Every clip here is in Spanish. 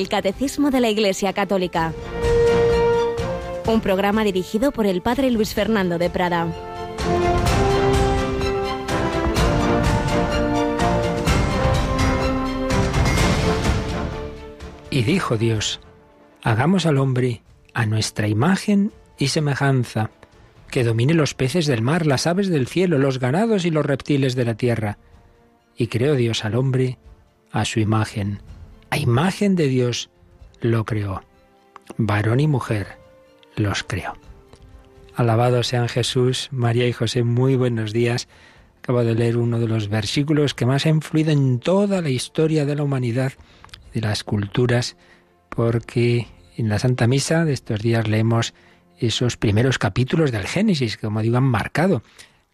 el Catecismo de la Iglesia Católica. Un programa dirigido por el Padre Luis Fernando de Prada. Y dijo Dios, hagamos al hombre a nuestra imagen y semejanza, que domine los peces del mar, las aves del cielo, los ganados y los reptiles de la tierra. Y creó Dios al hombre a su imagen. A imagen de Dios lo creó. Varón y mujer los creó. Alabado sean Jesús, María y José, muy buenos días. Acabo de leer uno de los versículos que más ha influido en toda la historia de la humanidad de las culturas, porque en la Santa Misa de estos días leemos esos primeros capítulos del Génesis, que como digo han marcado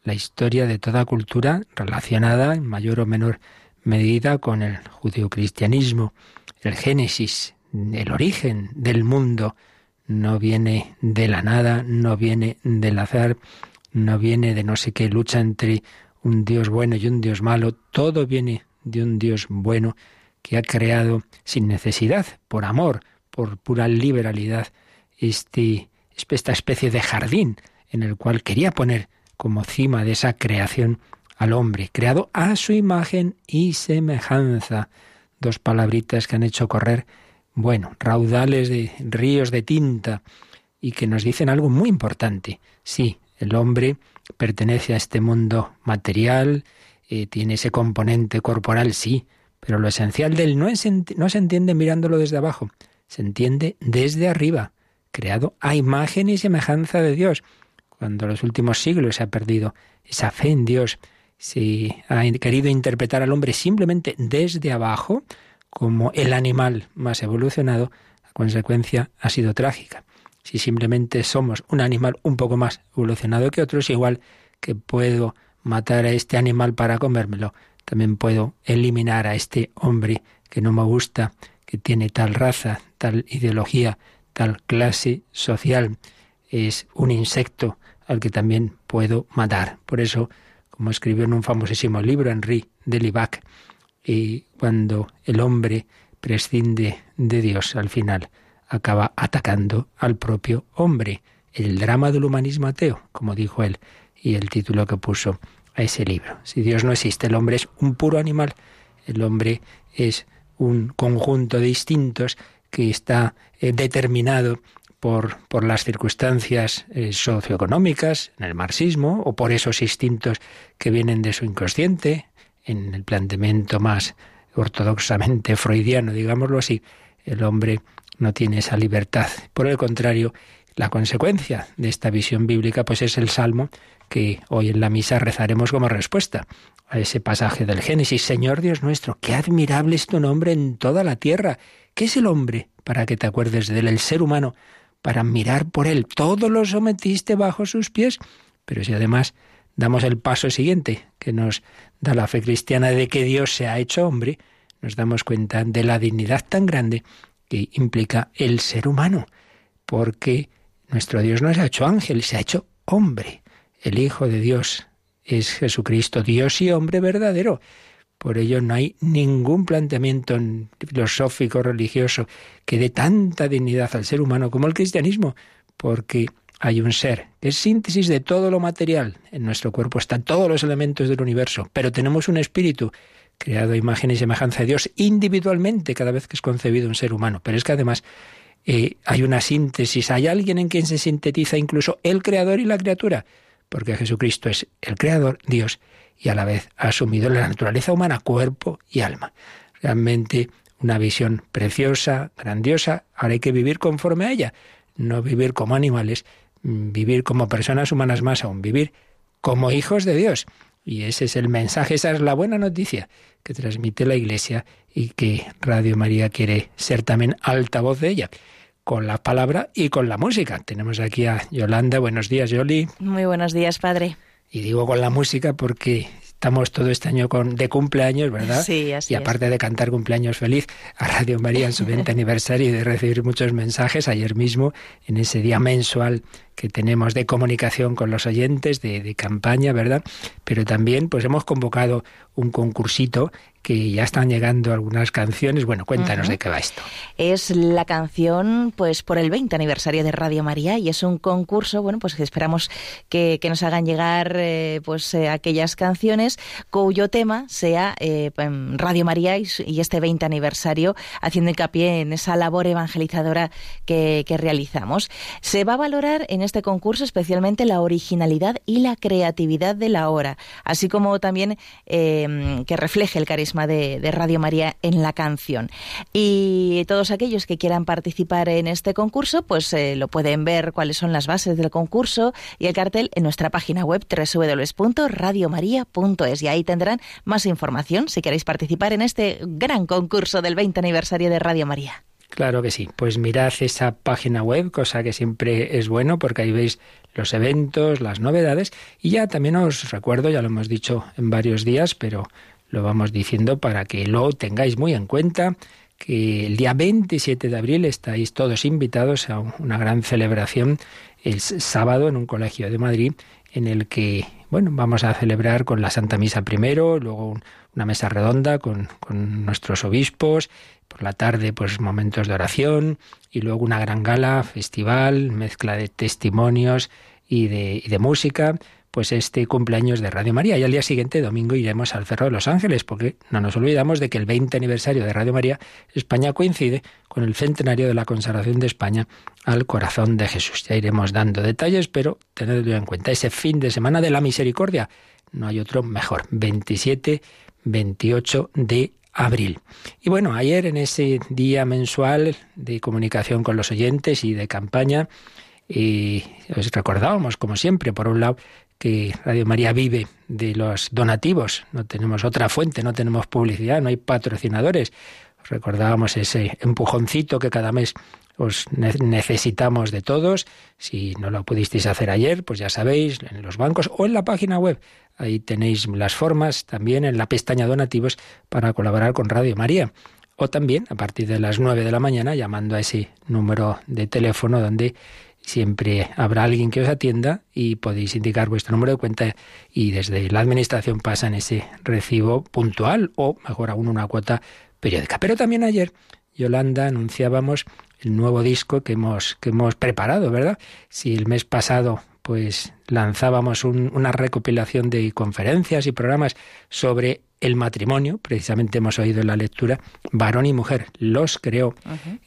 la historia de toda cultura relacionada en mayor o menor medida con el judeocristianismo. El Génesis, el origen del mundo, no viene de la nada, no viene del azar, no viene de no sé qué lucha entre un Dios bueno y un Dios malo, todo viene de un Dios bueno que ha creado sin necesidad, por amor, por pura liberalidad, este, esta especie de jardín en el cual quería poner como cima de esa creación al hombre, creado a su imagen y semejanza. Dos palabritas que han hecho correr, bueno, raudales de ríos de tinta y que nos dicen algo muy importante. Sí, el hombre pertenece a este mundo material, eh, tiene ese componente corporal, sí, pero lo esencial de él no, no se entiende mirándolo desde abajo, se entiende desde arriba, creado a imagen y semejanza de Dios. Cuando en los últimos siglos se ha perdido esa fe en Dios, se ha querido interpretar al hombre simplemente desde abajo, como el animal más evolucionado, la consecuencia ha sido trágica. Si simplemente somos un animal un poco más evolucionado que otros, igual que puedo matar a este animal para comérmelo, también puedo eliminar a este hombre que no me gusta, que tiene tal raza, tal ideología, tal clase social. Es un insecto al que también puedo matar. Por eso, como escribió en un famosísimo libro Henri de Libac, y cuando el hombre prescinde de Dios al final, acaba atacando al propio hombre. El drama del humanismo ateo, como dijo él, y el título que puso a ese libro. Si Dios no existe, el hombre es un puro animal, el hombre es un conjunto de instintos que está eh, determinado por, las circunstancias eh, socioeconómicas en el marxismo o por esos instintos que vienen de su inconsciente, en el planteamiento más ortodoxamente freudiano, digámoslo así, el hombre no tiene esa libertad. Por el contrario, la consecuencia de esta visión bíblica pues es el salmo que hoy en la misa rezaremos como respuesta a ese pasaje del Génesis. Señor Dios nuestro, qué admirable es tu nombre en toda la tierra. ¿Qué es el hombre para que te acuerdes de él? El ser humano para mirar por él. Todo lo sometiste bajo sus pies. Pero si además damos el paso siguiente, que nos da la fe cristiana de que Dios se ha hecho hombre, nos damos cuenta de la dignidad tan grande que implica el ser humano, porque nuestro Dios no se ha hecho ángel, se ha hecho hombre. El Hijo de Dios es Jesucristo, Dios y hombre verdadero. Por ello no hay ningún planteamiento filosófico, religioso, que dé tanta dignidad al ser humano como el cristianismo, porque hay un ser que es síntesis de todo lo material. En nuestro cuerpo están todos los elementos del universo, pero tenemos un espíritu creado a imagen y semejanza de Dios individualmente cada vez que es concebido un ser humano. Pero es que además eh, hay una síntesis, hay alguien en quien se sintetiza incluso el creador y la criatura porque Jesucristo es el Creador, Dios, y a la vez ha asumido la naturaleza humana, cuerpo y alma. Realmente una visión preciosa, grandiosa, ahora hay que vivir conforme a ella, no vivir como animales, mm, vivir como personas humanas más aún, vivir como hijos de Dios. Y ese es el mensaje, esa es la buena noticia que transmite la Iglesia y que Radio María quiere ser también altavoz de ella con la palabra y con la música. Tenemos aquí a Yolanda. Buenos días, Yoli. Muy buenos días, padre. Y digo con la música porque estamos todo este año con, de cumpleaños, ¿verdad? Sí, así Y aparte de cantar cumpleaños feliz a Radio María en su 20 aniversario y de recibir muchos mensajes, ayer mismo, en ese día mensual que tenemos de comunicación con los oyentes, de, de campaña, ¿verdad? Pero también pues hemos convocado un concursito que ya están llegando algunas canciones. Bueno, cuéntanos de qué va esto. Es la canción, pues, por el 20 aniversario de Radio María y es un concurso, bueno, pues esperamos que, nos hagan llegar, eh, pues, eh, aquellas canciones cuyo tema sea eh, Radio María y, este 20 aniversario, haciendo hincapié en esa labor evangelizadora que, que realizamos. Se va a valorar en este concurso especialmente la originalidad y la creatividad de la hora, así como también que refleje el carisma de, Radio María en la canción. Y todos aquellos que quieran participar en este concurso, pues eh, lo pueden ver cuáles son las bases del concurso y el cartel en nuestra página web www.radiomaria.es y ahí tendrán más información si queréis participar en este gran concurso del 20 aniversario de Radio María. Claro que sí. Pues mirad esa página web, cosa que siempre es bueno porque ahí veis los eventos, las novedades y ya también os recuerdo, ya lo hemos dicho en varios días, pero lo vamos diciendo para que lo tengáis muy en cuenta que el día 27 de abril estáis todos invitados a una gran celebración el sábado en un colegio de Madrid en el que bueno, vamos a celebrar con la Santa Misa primero, luego una mesa redonda con, con nuestros obispos, por la tarde pues momentos de oración y luego una gran gala, festival, mezcla de testimonios y de, música pues este cumpleaños de Radio María. Y al día siguiente, domingo, iremos al Cerro de los Ángeles, porque no nos olvidamos de que el 20 aniversario de Radio María España coincide con el centenario de la consagración de España al corazón de Jesús. Ya iremos dando detalles, pero tenedlo en cuenta, ese fin de semana de la misericordia, no hay otro mejor, 27, 28 de abril. Y bueno, ayer en ese día mensual de comunicación con los oyentes y de campaña, y os recordábamos, como siempre, por un lado, que Radio María vive de los donativos, no tenemos otra fuente, no tenemos publicidad, no hay patrocinadores. Recordábamos ese empujoncito que cada mes os necesitamos de todos. Si no lo pudisteis hacer ayer, pues ya sabéis, en los bancos o en la página web. Ahí tenéis las formas también en la pestaña donativos para colaborar con Radio María. O también a partir de las 9 de la mañana llamando a ese número de teléfono donde siempre habrá alguien que os atienda y podéis indicar vuestro número de cuenta y desde la administración pasan ese recibo puntual o mejor aún una cuota periódica. Pero también ayer, Yolanda, anunciábamos el nuevo disco que hemos, que hemos preparado, ¿verdad? Si el mes pasado pues lanzábamos una recopilación de conferencias y programas sobre el matrimonio, precisamente hemos oído en la lectura, varón y mujer, los creó,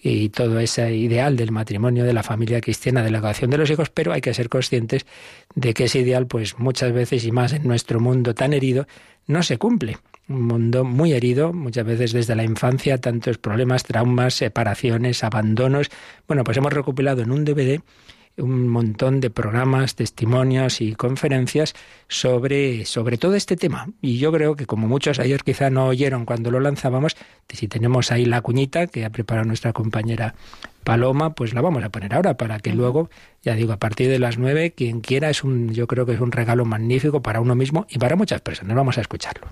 y todo ese ideal del matrimonio, de la familia cristiana, de la educación de los hijos, pero hay que ser conscientes de que ese ideal, pues muchas veces y más en nuestro mundo tan herido, no se cumple. Un mundo muy herido, muchas veces desde la infancia, tantos problemas, traumas, separaciones, abandonos. Bueno, pues hemos recopilado en un DVD un montón de programas, testimonios y conferencias sobre, sobre todo este tema. Y yo creo que como muchos ayer quizá no oyeron cuando lo lanzábamos, si tenemos ahí la cuñita que ha preparado nuestra compañera Paloma, pues la vamos a poner ahora para que luego, ya digo, a partir de las nueve, quien quiera es un, yo creo que es un regalo magnífico para uno mismo y para muchas personas. Vamos a escucharlo.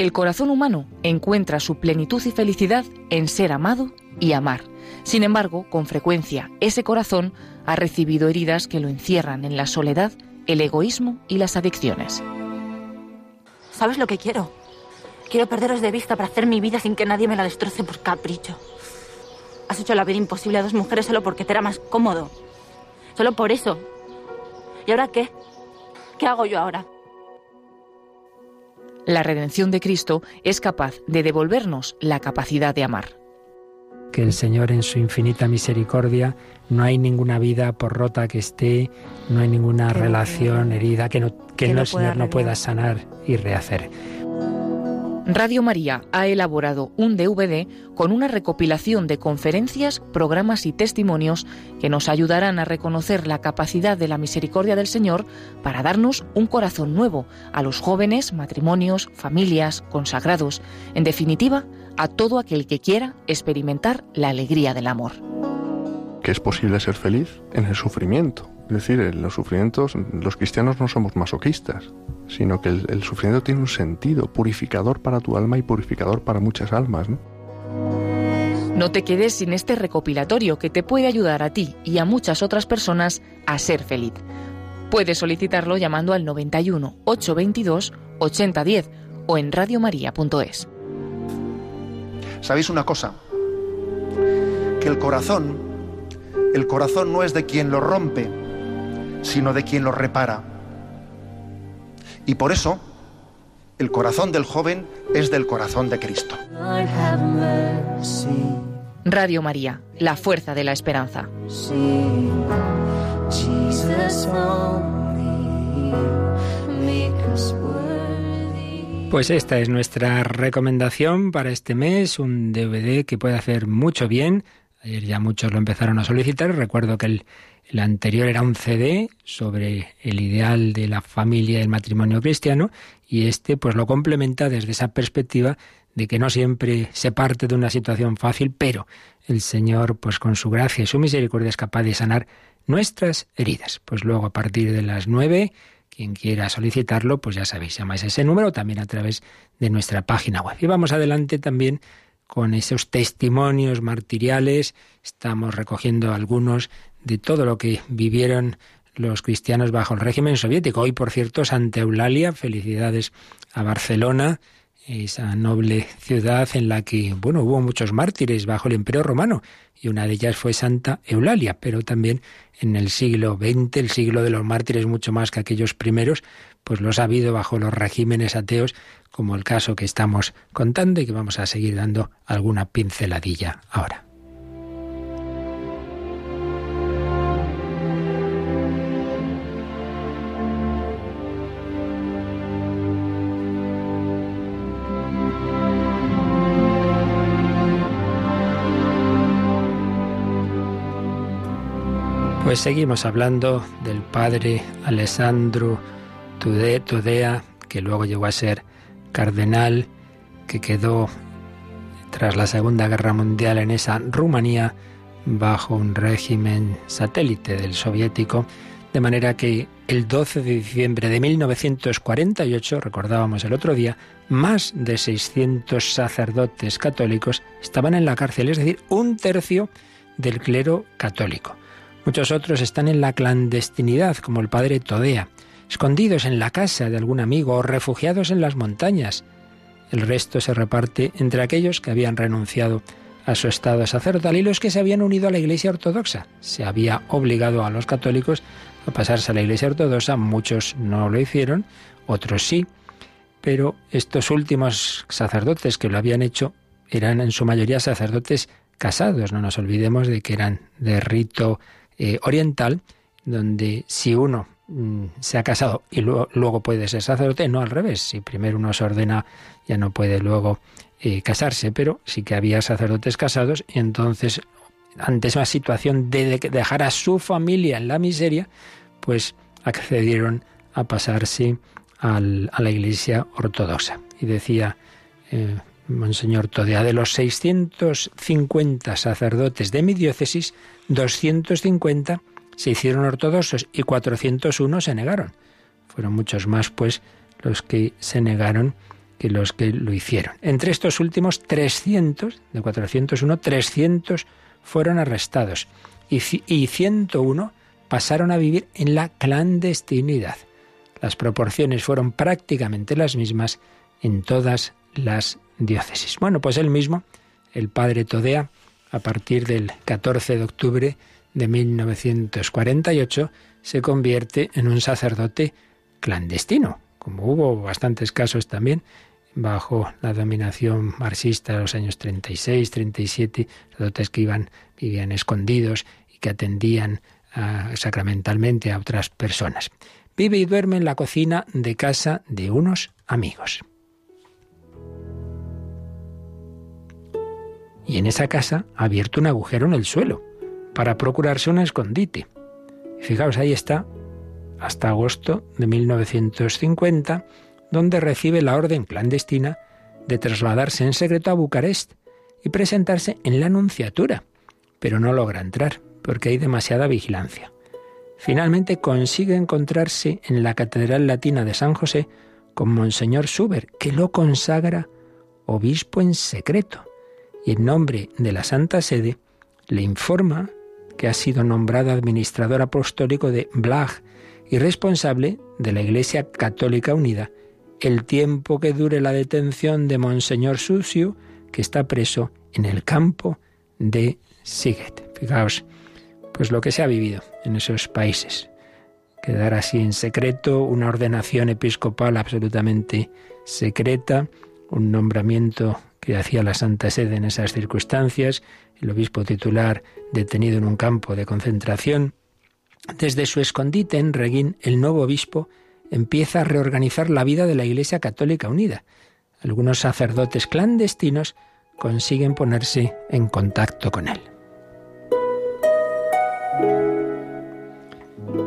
El corazón humano encuentra su plenitud y felicidad en ser amado y amar. Sin embargo, con frecuencia, ese corazón ha recibido heridas que lo encierran en la soledad, el egoísmo y las adicciones. ¿Sabes lo que quiero? Quiero perderos de vista para hacer mi vida sin que nadie me la destroce por capricho. Has hecho la vida imposible a dos mujeres solo porque te era más cómodo. Solo por eso. ¿Y ahora qué? ¿Qué hago yo ahora? La redención de Cristo es capaz de devolvernos la capacidad de amar. Que el Señor en su infinita misericordia no hay ninguna vida por rota que esté, no hay ninguna relación herida que, no, que, el Señor no pueda sanar y rehacer. Radio María ha elaborado un DVD con una recopilación de conferencias, programas y testimonios que nos ayudarán a reconocer la capacidad de la misericordia del Señor para darnos un corazón nuevo a los jóvenes, matrimonios, familias, consagrados, en definitiva, a todo aquel que quiera experimentar la alegría del amor. Que es posible ser feliz en el sufrimiento. Es decir, en los sufrimientos, los cristianos no somos masoquistas, sino que el, sufrimiento tiene un sentido purificador para tu alma y purificador para muchas almas. ¿no? No te quedes sin este recopilatorio que te puede ayudar a ti y a muchas otras personas a ser feliz. Puedes solicitarlo llamando al 91 822 8010 o en radiomaria.es. ¿Sabéis una cosa? Que el corazón, el corazón no es de quien lo rompe, sino de quien lo repara. Y por eso, el corazón del joven es del corazón de Cristo. Radio María, la fuerza de la esperanza. Pues esta es nuestra recomendación para este mes, un DVD que puede hacer mucho bien. Ayer ya muchos lo empezaron a solicitar. Recuerdo que el, anterior era un CD sobre el ideal de la familia y el matrimonio cristiano y este pues lo complementa desde esa perspectiva de que no siempre se parte de una situación fácil, pero el Señor pues con su gracia y su misericordia es capaz de sanar nuestras heridas. Pues luego a partir de las nueve, quien quiera solicitarlo, pues ya sabéis, llamáis ese número también a través de nuestra página web. Y vamos adelante también con esos testimonios martiriales. Estamos recogiendo algunos de todo lo que vivieron los cristianos bajo el régimen soviético. Hoy, por cierto, Santa Eulalia, felicidades a Barcelona, esa noble ciudad en la que, bueno, hubo muchos mártires bajo el Imperio Romano, y una de ellas fue Santa Eulalia, pero también en el siglo XX, el siglo de los mártires mucho más que aquellos primeros, pues los ha habido bajo los regímenes ateos, como el caso que estamos contando y que vamos a seguir dando alguna pinceladilla ahora. Pues seguimos hablando del padre Alessandro Tudea, que luego llegó a ser cardenal, que quedó tras la Segunda Guerra Mundial en esa Rumanía bajo un régimen satélite del soviético, de manera que el 12 de diciembre de 1948, recordábamos el otro día, más de 600 sacerdotes católicos estaban en la cárcel, es decir, un tercio del clero católico. Muchos otros están en la clandestinidad, como el padre Todea, escondidos en la casa de algún amigo o refugiados en las montañas. El resto se reparte entre aquellos que habían renunciado a su estado sacerdotal y los que se habían unido a la Iglesia Ortodoxa. Se había obligado a los católicos a pasarse a la Iglesia Ortodoxa, muchos no lo hicieron, otros sí, pero estos últimos sacerdotes que lo habían hecho eran en su mayoría sacerdotes casados, no nos olvidemos de que eran de rito eh, oriental, donde si uno mm, se ha casado y luego, puede ser sacerdote, no al revés, si primero uno se ordena ya no puede luego eh, casarse, pero sí que había sacerdotes casados y entonces ante esa situación de, dejar a su familia en la miseria, pues accedieron a pasarse a la iglesia ortodoxa. Y decía eh, Monseñor Todea, de los 650 sacerdotes de mi diócesis, 250 se hicieron ortodoxos y 401 se negaron. Fueron muchos más, pues, los que se negaron que los que lo hicieron. Entre estos últimos, 300, de 401, 300 fueron arrestados y, y 101 pasaron a vivir en la clandestinidad. Las proporciones fueron prácticamente las mismas en todas las diócesis. Bueno, pues él mismo, el padre Todea, a partir del 14 de octubre de 1948, se convierte en un sacerdote clandestino, como hubo bastantes casos también bajo la dominación marxista de los años 36, 37, sacerdotes que iban, vivían escondidos y que atendían ah, sacramentalmente a otras personas. Vive y duerme en la cocina de casa de unos amigos. y en esa casa ha abierto un agujero en el suelo para procurarse un escondite. fijaos, ahí está, hasta agosto de 1950, donde recibe la orden clandestina de trasladarse en secreto a Bucarest y presentarse en la Anunciatura, pero no logra entrar porque hay demasiada vigilancia. Finalmente consigue encontrarse en la Catedral Latina de San José con Monseñor Suber, que lo consagra obispo en secreto y en nombre de la Santa Sede le informa que ha sido nombrado administrador apostólico de Blag y responsable de la Iglesia Católica Unida el tiempo que dure la detención de Monseñor Sucio, que está preso en el campo de Siget. Fijaos, pues lo que se ha vivido en esos países. Quedar así en secreto, una ordenación episcopal absolutamente secreta, un nombramiento que hacía la Santa Sede en esas circunstancias, el obispo titular detenido en un campo de concentración. Desde su escondite en Reguín, el nuevo obispo empieza a reorganizar la vida de la Iglesia Católica Unida. Algunos sacerdotes clandestinos consiguen ponerse en contacto con él.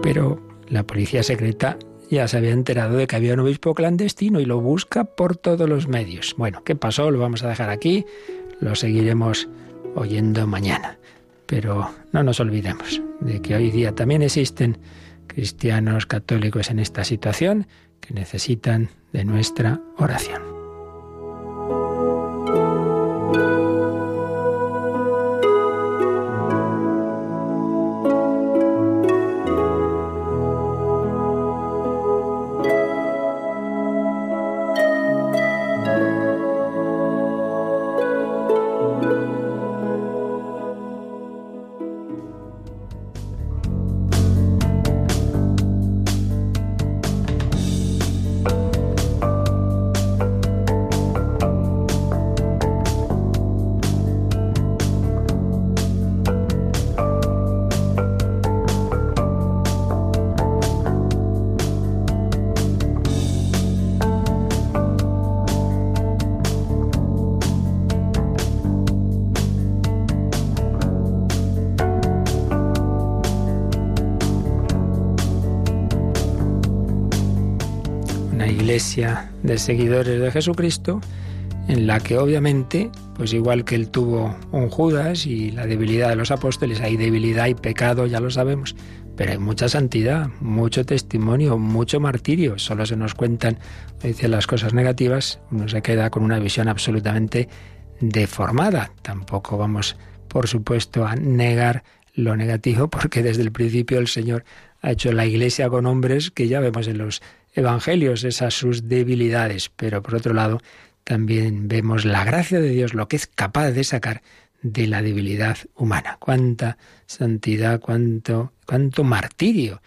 Pero la policía secreta ya se había enterado de que había un obispo clandestino y lo busca por todos los medios. Bueno, ¿qué pasó? Lo vamos a dejar aquí, lo seguiremos oyendo mañana. Pero no nos olvidemos de que hoy día también existen cristianos católicos en esta situación que necesitan de nuestra oración. De seguidores de Jesucristo, en la que obviamente, pues igual que él tuvo un Judas y la debilidad de los apóstoles, hay debilidad y pecado, ya lo sabemos, pero hay mucha santidad, mucho testimonio, mucho martirio. Solo se nos cuentan, dicen las cosas negativas, uno se queda con una visión absolutamente deformada. Tampoco vamos, por supuesto, a negar lo negativo, porque desde el principio el Señor ha hecho la iglesia con hombres que ya vemos en los evangelios, esas sus debilidades, pero por otro lado también vemos la gracia de Dios, lo que es capaz de sacar de la debilidad humana. Cuánta santidad, cuánto, cuánto martirio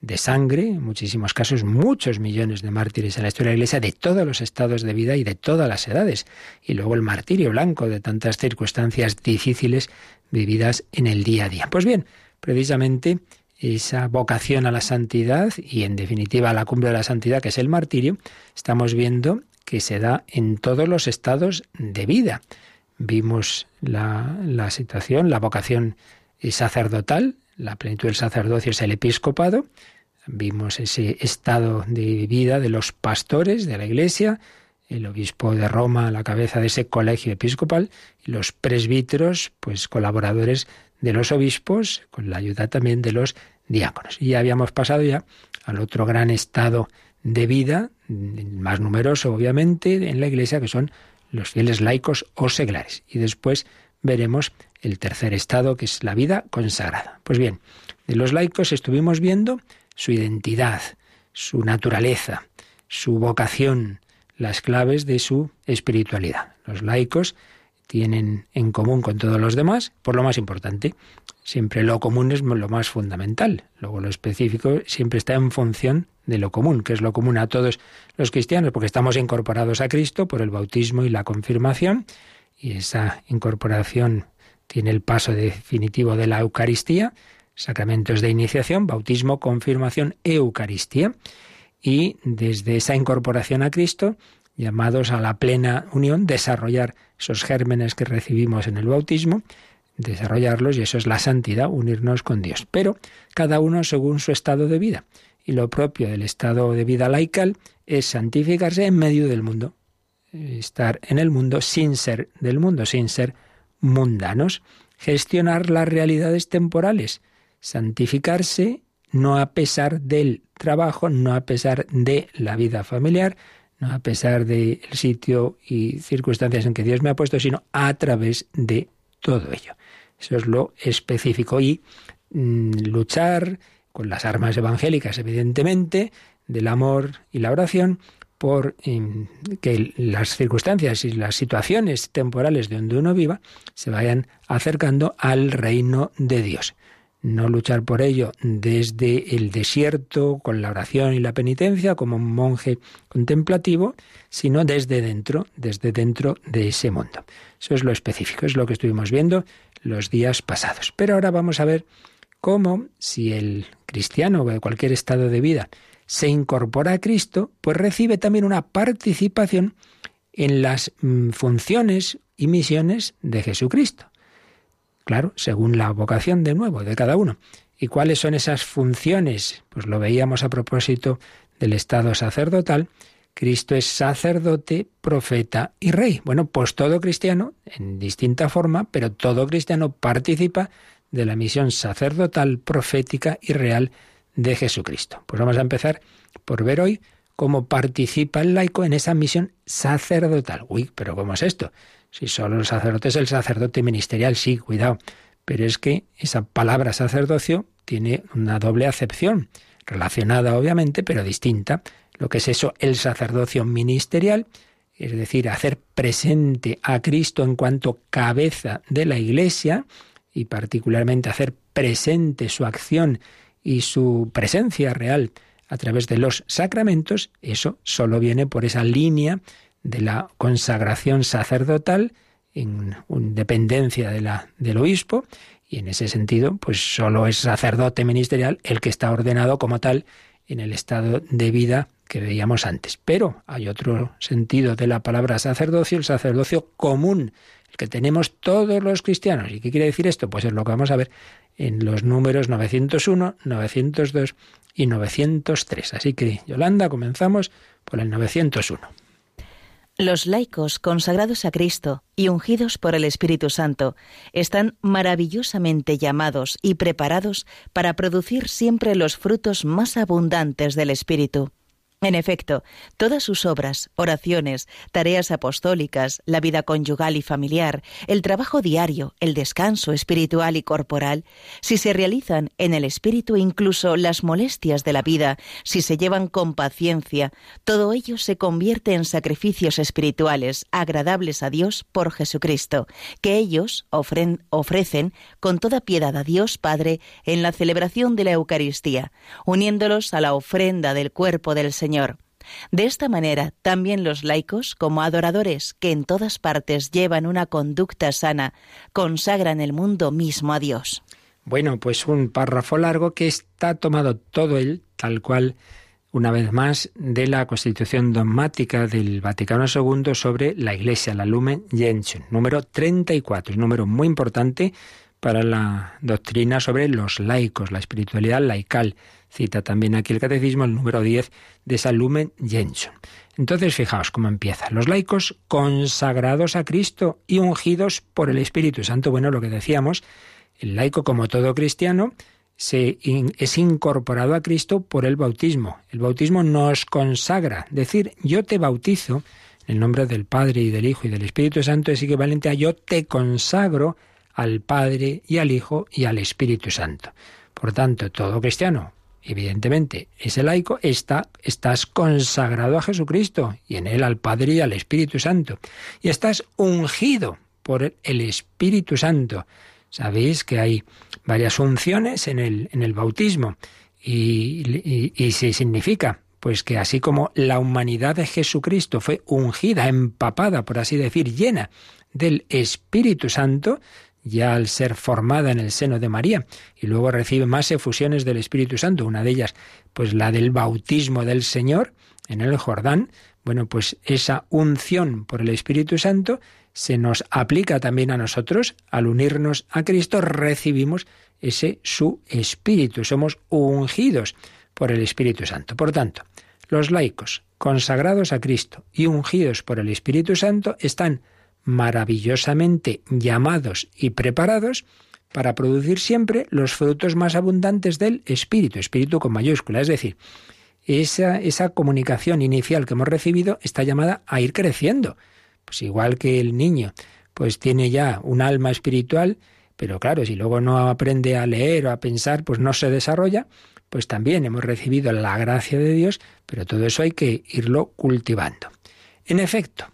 de sangre, en muchísimos casos muchos millones de mártires en la historia de la Iglesia de todos los estados de vida y de todas las edades. Y luego el martirio blanco de tantas circunstancias difíciles vividas en el día a día. Pues bien, precisamente esa vocación a la santidad y en definitiva a la cumbre de la santidad que es el martirio, estamos viendo que se da en todos los estados de vida. Vimos la, la situación, la vocación sacerdotal, la plenitud del sacerdocio es el episcopado, vimos ese estado de vida de los pastores de la iglesia, el obispo de Roma a la cabeza de ese colegio episcopal y los presbíteros, pues colaboradores de los obispos, con la ayuda también de los diáconos. Y ya habíamos pasado ya al otro gran estado de vida, más numeroso obviamente en la Iglesia, que son los fieles laicos o seglares. Y después veremos el tercer estado, que es la vida consagrada. Pues bien, de los laicos estuvimos viendo su identidad, su naturaleza, su vocación, las claves de su espiritualidad. Los laicos tienen en común con todos los demás, por lo más importante. Siempre lo común es lo más fundamental. Luego lo específico siempre está en función de lo común, que es lo común a todos los cristianos, porque estamos incorporados a Cristo por el bautismo y la confirmación, y esa incorporación tiene el paso definitivo de la Eucaristía, sacramentos de iniciación, bautismo, confirmación, Eucaristía, y desde esa incorporación a Cristo llamados a la plena unión, desarrollar esos gérmenes que recibimos en el bautismo, desarrollarlos y eso es la santidad, unirnos con Dios. Pero cada uno según su estado de vida. Y lo propio del estado de vida laical es santificarse en medio del mundo, estar en el mundo sin ser del mundo, sin ser mundanos, gestionar las realidades temporales, santificarse no a pesar del trabajo, no a pesar de la vida familiar, no a pesar del sitio y circunstancias en que Dios me ha puesto, sino a través de todo ello. Eso es lo específico. Y mm, luchar con las armas evangélicas, evidentemente, del amor y la oración, por em, que las circunstancias y las situaciones temporales de donde uno viva se vayan acercando al reino de Dios. No luchar por ello desde el desierto con la oración y la penitencia como un monje contemplativo, sino desde dentro, desde dentro de ese mundo. Eso es lo específico, es lo que estuvimos viendo los días pasados. Pero ahora vamos a ver cómo si el cristiano o de cualquier estado de vida se incorpora a Cristo, pues recibe también una participación en las mm, funciones y misiones de Jesucristo. Claro, según la vocación de nuevo de cada uno. ¿Y cuáles son esas funciones? Pues lo veíamos a propósito del estado sacerdotal. Cristo es sacerdote, profeta y rey. Bueno, pues todo cristiano, en distinta forma, pero todo cristiano participa de la misión sacerdotal, profética y real de Jesucristo. Pues vamos a empezar por ver hoy cómo participa el laico en esa misión sacerdotal. Uy, pero ¿cómo es esto? Si solo el sacerdote es el sacerdote ministerial, sí, cuidado. Pero es que esa palabra sacerdocio tiene una doble acepción, relacionada obviamente, pero distinta. Lo que es eso, el sacerdocio ministerial, es decir, hacer presente a Cristo en cuanto cabeza de la Iglesia y particularmente hacer presente su acción y su presencia real a través de los sacramentos, eso solo viene por esa línea de la consagración sacerdotal en dependencia de la, del obispo y en ese sentido pues solo es sacerdote ministerial el que está ordenado como tal en el estado de vida que veíamos antes. Pero hay otro sentido de la palabra sacerdocio, el sacerdocio común, el que tenemos todos los cristianos. ¿Y qué quiere decir esto? Pues es lo que vamos a ver en los números 901, 902 y 903. Así que, Yolanda, comenzamos por el 901. Los laicos consagrados a Cristo y ungidos por el Espíritu Santo están maravillosamente llamados y preparados para producir siempre los frutos más abundantes del Espíritu. En efecto, todas sus obras, oraciones, tareas apostólicas, la vida conyugal y familiar, el trabajo diario, el descanso espiritual y corporal, si se realizan en el espíritu incluso las molestias de la vida, si se llevan con paciencia, todo ello se convierte en sacrificios espirituales agradables a Dios por Jesucristo, que ellos ofrecen con toda piedad a Dios Padre en la celebración de la Eucaristía, uniéndolos a la ofrenda del cuerpo del Señor de esta manera, también los laicos, como adoradores que en todas partes llevan una conducta sana, consagran el mundo mismo a Dios. Bueno, pues un párrafo largo que está tomado todo él, tal cual, una vez más, de la Constitución dogmática del Vaticano II sobre la Iglesia, la Lumen Gentium, número 34, un número muy importante para la doctrina sobre los laicos, la espiritualidad laical. Cita también aquí el Catecismo, el número 10 de San Lumen Gentium. Entonces, fijaos cómo empieza. Los laicos consagrados a Cristo y ungidos por el Espíritu Santo. Bueno, lo que decíamos, el laico, como todo cristiano, se es incorporado a Cristo por el bautismo. El bautismo nos consagra. Decir, yo te bautizo, en el nombre del Padre y del Hijo y del Espíritu Santo, es equivalente a yo te consagro al Padre y al Hijo y al Espíritu Santo. Por tanto, todo cristiano, evidentemente, ese laico, está, estás consagrado a Jesucristo y en él al Padre y al Espíritu Santo. Y estás ungido por el Espíritu Santo. Sabéis que hay varias unciones en el, en el bautismo y, y, y se significa pues que así como la humanidad de Jesucristo fue ungida, empapada, por así decir, llena del Espíritu Santo, ya al ser formada en el seno de María y luego recibe más efusiones del Espíritu Santo, una de ellas pues la del bautismo del Señor en el Jordán, bueno, pues esa unción por el Espíritu Santo se nos aplica también a nosotros, al unirnos a Cristo recibimos ese su Espíritu, somos ungidos por el Espíritu Santo. Por tanto, los laicos consagrados a Cristo y ungidos por el Espíritu Santo están maravillosamente llamados y preparados para producir siempre los frutos más abundantes del Espíritu, Espíritu con mayúscula. Es decir, esa, esa comunicación inicial que hemos recibido está llamada a ir creciendo. Pues igual que el niño, pues tiene ya un alma espiritual, pero claro, si luego no aprende a leer o a pensar, pues no se desarrolla, pues también hemos recibido la gracia de Dios, pero todo eso hay que irlo cultivando. En efecto,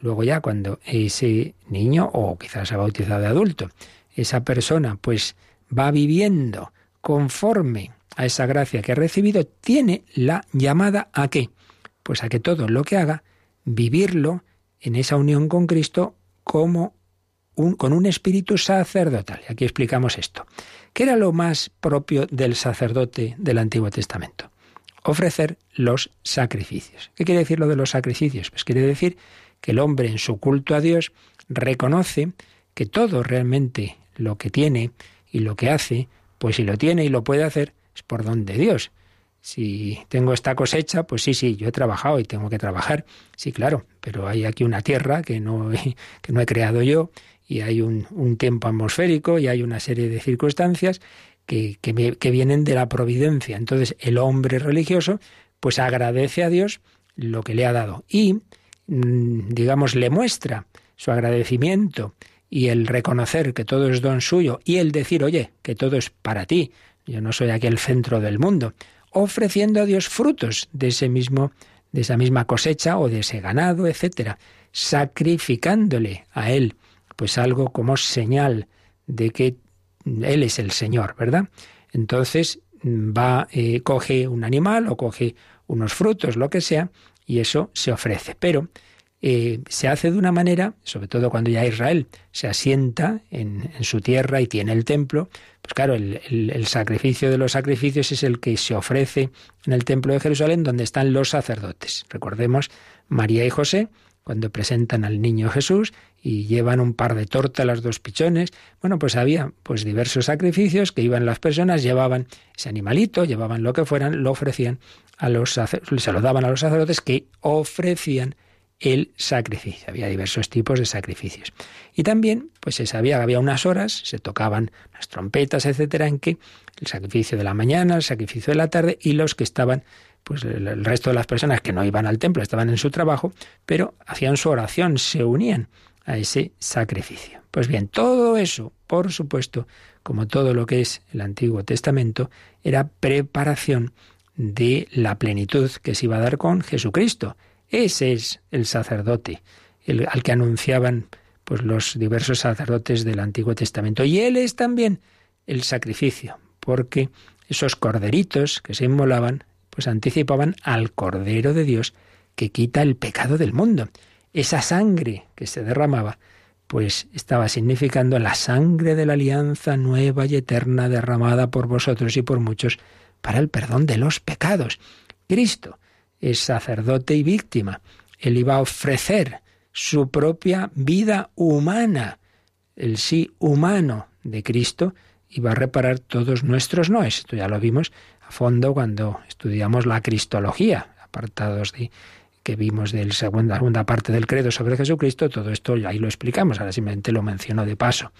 luego ya cuando ese niño, o quizás ha bautizado de adulto, esa persona pues va viviendo conforme a esa gracia que ha recibido, tiene la llamada a qué? Pues a que todo lo que haga, vivirlo en esa unión con Cristo como un, con un espíritu sacerdotal. Aquí explicamos esto. ¿Qué era lo más propio del sacerdote del Antiguo Testamento? Ofrecer los sacrificios. ¿Qué quiere decir lo de los sacrificios? Pues quiere decir que el hombre en su culto a Dios reconoce que todo realmente lo que tiene y lo que hace, pues si lo tiene y lo puede hacer, es por don de Dios. Si tengo esta cosecha, pues sí, sí, yo he trabajado y tengo que trabajar. Sí, claro, pero hay aquí una tierra que no, que no he creado yo y hay un, un tiempo atmosférico y hay una serie de circunstancias que, que, vienen de la providencia. Entonces el hombre religioso pues agradece a Dios lo que le ha dado y, digamos, le muestra su agradecimiento y el reconocer que todo es don suyo y el decir, oye, que todo es para ti, yo no soy aquí el centro del mundo, ofreciendo a Dios frutos de ese mismo de esa misma cosecha o de ese ganado, etcétera, sacrificándole a él pues algo como señal de que él es el Señor, ¿verdad? Entonces va eh, coge un animal o coge unos frutos, lo que sea, y eso se ofrece. Pero eh, se hace de una manera, sobre todo cuando ya Israel se asienta en, su tierra y tiene el templo, pues claro, el, el, sacrificio de los sacrificios es el que se ofrece en el templo de Jerusalén donde están los sacerdotes. Recordemos María y José cuando presentan al niño Jesús y llevan un par de tortas, las dos pichones. Bueno, pues había pues diversos sacrificios que iban las personas, llevaban ese animalito, llevaban lo que fueran, lo ofrecían a los daban a los sacerdotes que ofrecían el sacrificio. Había diversos tipos de sacrificios. Y también, pues se sabía que había unas horas, se tocaban las trompetas, etcétera, en que el sacrificio de la mañana, el sacrificio de la tarde y los que estaban, pues el resto de las personas que no iban al templo, estaban en su trabajo, pero hacían su oración, se unían a ese sacrificio. Pues bien, todo eso, por supuesto, como todo lo que es el Antiguo Testamento, era preparación de la plenitud que se iba a dar con Jesucristo ese es el sacerdote, al que anunciaban pues, los diversos sacerdotes del Antiguo Testamento. Y él es también el sacrificio, porque esos corderitos que se inmolaban, pues anticipaban al Cordero de Dios que quita el pecado del mundo. Esa sangre que se derramaba, pues estaba significando la sangre de la alianza nueva y eterna derramada por vosotros y por muchos para el perdón de los pecados. Cristo es sacerdote y víctima. Él iba a ofrecer su propia vida humana, el sí humano de Cristo, iba a reparar todos nuestros noes. Esto ya lo vimos a fondo cuando estudiamos la cristología, apartados de que vimos de la segunda, segunda parte del credo sobre Jesucristo, todo esto ahí lo explicamos, ahora simplemente lo menciono de paso.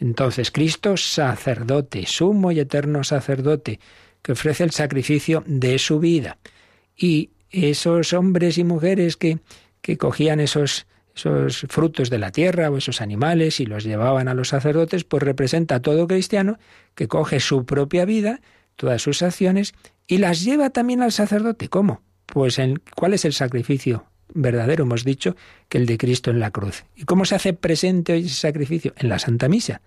Entonces, Cristo, sacerdote, sumo y eterno sacerdote, que ofrece el sacrificio de su vida. Y esos hombres y mujeres que, que cogían esos, esos frutos de la tierra o esos animales y los llevaban a los sacerdotes, pues representa a todo cristiano que coge su propia vida, todas sus acciones, y las lleva también al sacerdote. ¿Cómo? Pues en, ¿cuál es el sacrificio verdadero? Hemos dicho que el de Cristo en la cruz. ¿Y cómo se hace presente hoy ese sacrificio? En la Santa Misa.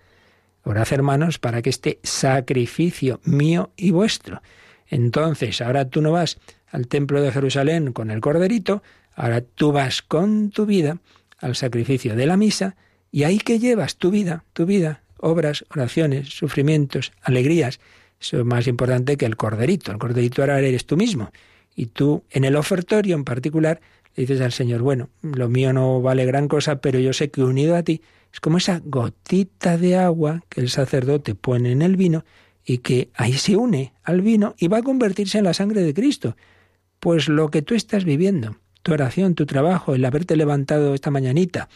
Orad, hermanos, para que este sacrificio mío y vuestro. Entonces, ahora tú no vas al templo de Jerusalén con el corderito, ahora tú vas con tu vida al sacrificio de la misa y ahí que llevas tu vida, tu vida, obras, oraciones, sufrimientos, alegrías. Eso es más importante que el corderito. El corderito ahora eres tú mismo. Y tú, en el ofertorio en particular, le dices al Señor, bueno, lo mío no vale gran cosa, pero yo sé que unido a ti es como esa gotita de agua que el sacerdote pone en el vino y que ahí se une al vino y va a convertirse en la sangre de Cristo. Pues lo que tú estás viviendo, tu oración, tu trabajo, el haberte levantado esta mañanita,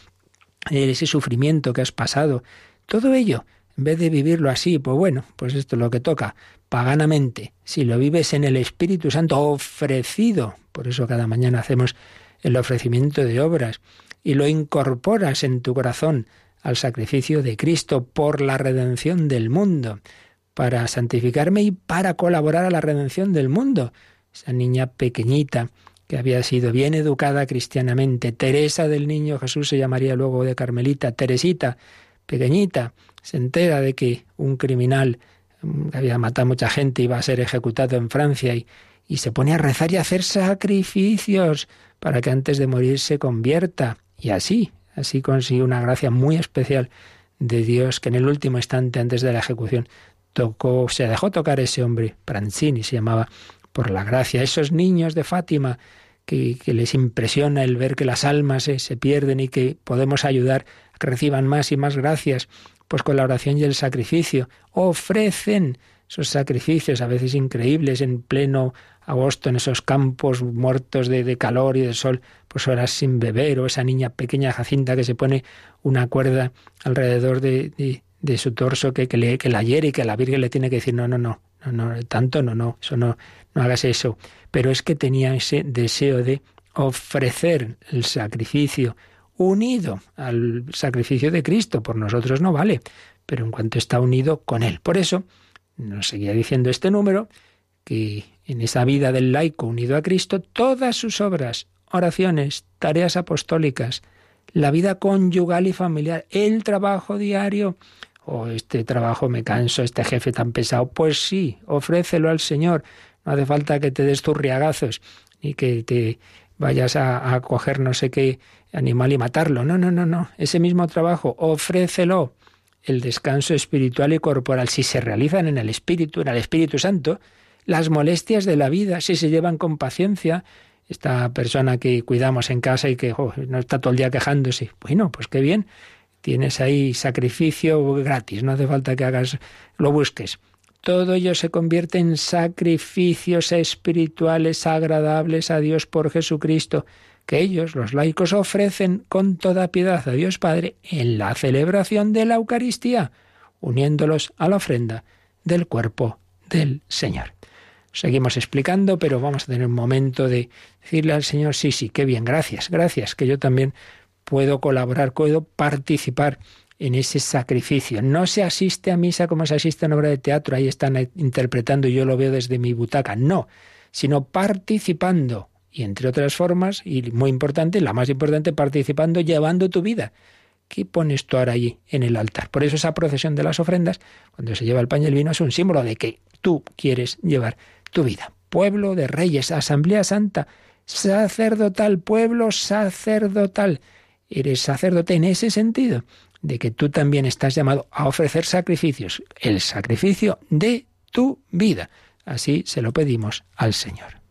ese sufrimiento que has pasado, todo ello En vez de vivirlo así, pues bueno, pues esto es lo que toca, paganamente. Si lo vives en el Espíritu Santo ofrecido, por eso cada mañana hacemos el ofrecimiento de obras, y lo incorporas en tu corazón al sacrificio de Cristo por la redención del mundo, para santificarme y para colaborar a la redención del mundo. Esa niña pequeñita que había sido bien educada cristianamente, Teresa del Niño Jesús se llamaría luego de Carmelita, Teresita, pequeñita, se entera de que un criminal mm, que había matado a mucha gente iba a ser ejecutado en Francia y, y se pone a rezar y a hacer sacrificios para que antes de morir se convierta. Y así, así consiguió una gracia muy especial de Dios que en el último instante antes de la ejecución tocó, se dejó tocar ese hombre, Pranzini se llamaba, por la gracia. Esos niños de Fátima que, les impresiona el ver que las almas se pierden y que podemos ayudar a que reciban más y más gracias, pues con la oración y el sacrificio. Ofrecen esos sacrificios a veces increíbles en pleno agosto en esos campos muertos de, calor y de sol, pues horas sin beber, o esa niña pequeña Jacinta que se pone una cuerda alrededor de, su torso que, que, le, que la hiere y que la Virgen le tiene que decir, no, no, no, no, no, tanto no, no, eso no, no hagas eso. Pero es que tenía ese deseo de ofrecer el sacrificio unido al sacrificio de Cristo. Por nosotros no vale, pero en cuanto está unido con Él. Por eso, nos seguía diciendo este número, que en esa vida del laico unido a Cristo, todas sus obras, oraciones, tareas apostólicas, la vida conyugal y familiar, el trabajo diario, o oh, este trabajo me canso, este jefe tan pesado, pues sí, ofrécelo al Señor. No hace falta que te des tus riagazos, ni que te vayas a, a coger no sé qué animal y matarlo. No, no, no, no. Ese mismo trabajo, ofrécelo. El descanso espiritual y corporal, si se realizan en el Espíritu, en el Espíritu Santo, las molestias de la vida, si se llevan con paciencia, esta persona que cuidamos en casa y que no está todo el día quejándose. Bueno, pues qué bien, tienes ahí sacrificio gratis, no hace falta que hagas, lo busques. Todo ello se convierte en sacrificios espirituales agradables a Dios por Jesucristo, que ellos, los laicos, ofrecen con toda piedad a Dios Padre en la celebración de la Eucaristía, uniéndolos a la ofrenda del cuerpo del Señor. Seguimos explicando, pero vamos a tener un momento de decirle al Señor, sí, sí, qué bien, gracias, gracias, que yo también puedo colaborar, puedo participar en ese sacrificio. No se asiste a misa como se asiste a una obra de teatro, ahí están interpretando y yo lo veo desde mi butaca, no, sino participando, y entre otras formas, y muy importante, la más importante, participando, llevando tu vida. ¿Qué pones tú ahora allí en el altar? Por eso esa procesión de las ofrendas, cuando se lleva el paño y el vino, es un símbolo de que tú quieres llevar tu vida. Pueblo de reyes, Asamblea Santa, sacerdotal, pueblo sacerdotal. Eres sacerdote en ese sentido, de que tú también estás llamado a ofrecer sacrificios, el sacrificio de tu vida. Así se lo pedimos al Señor.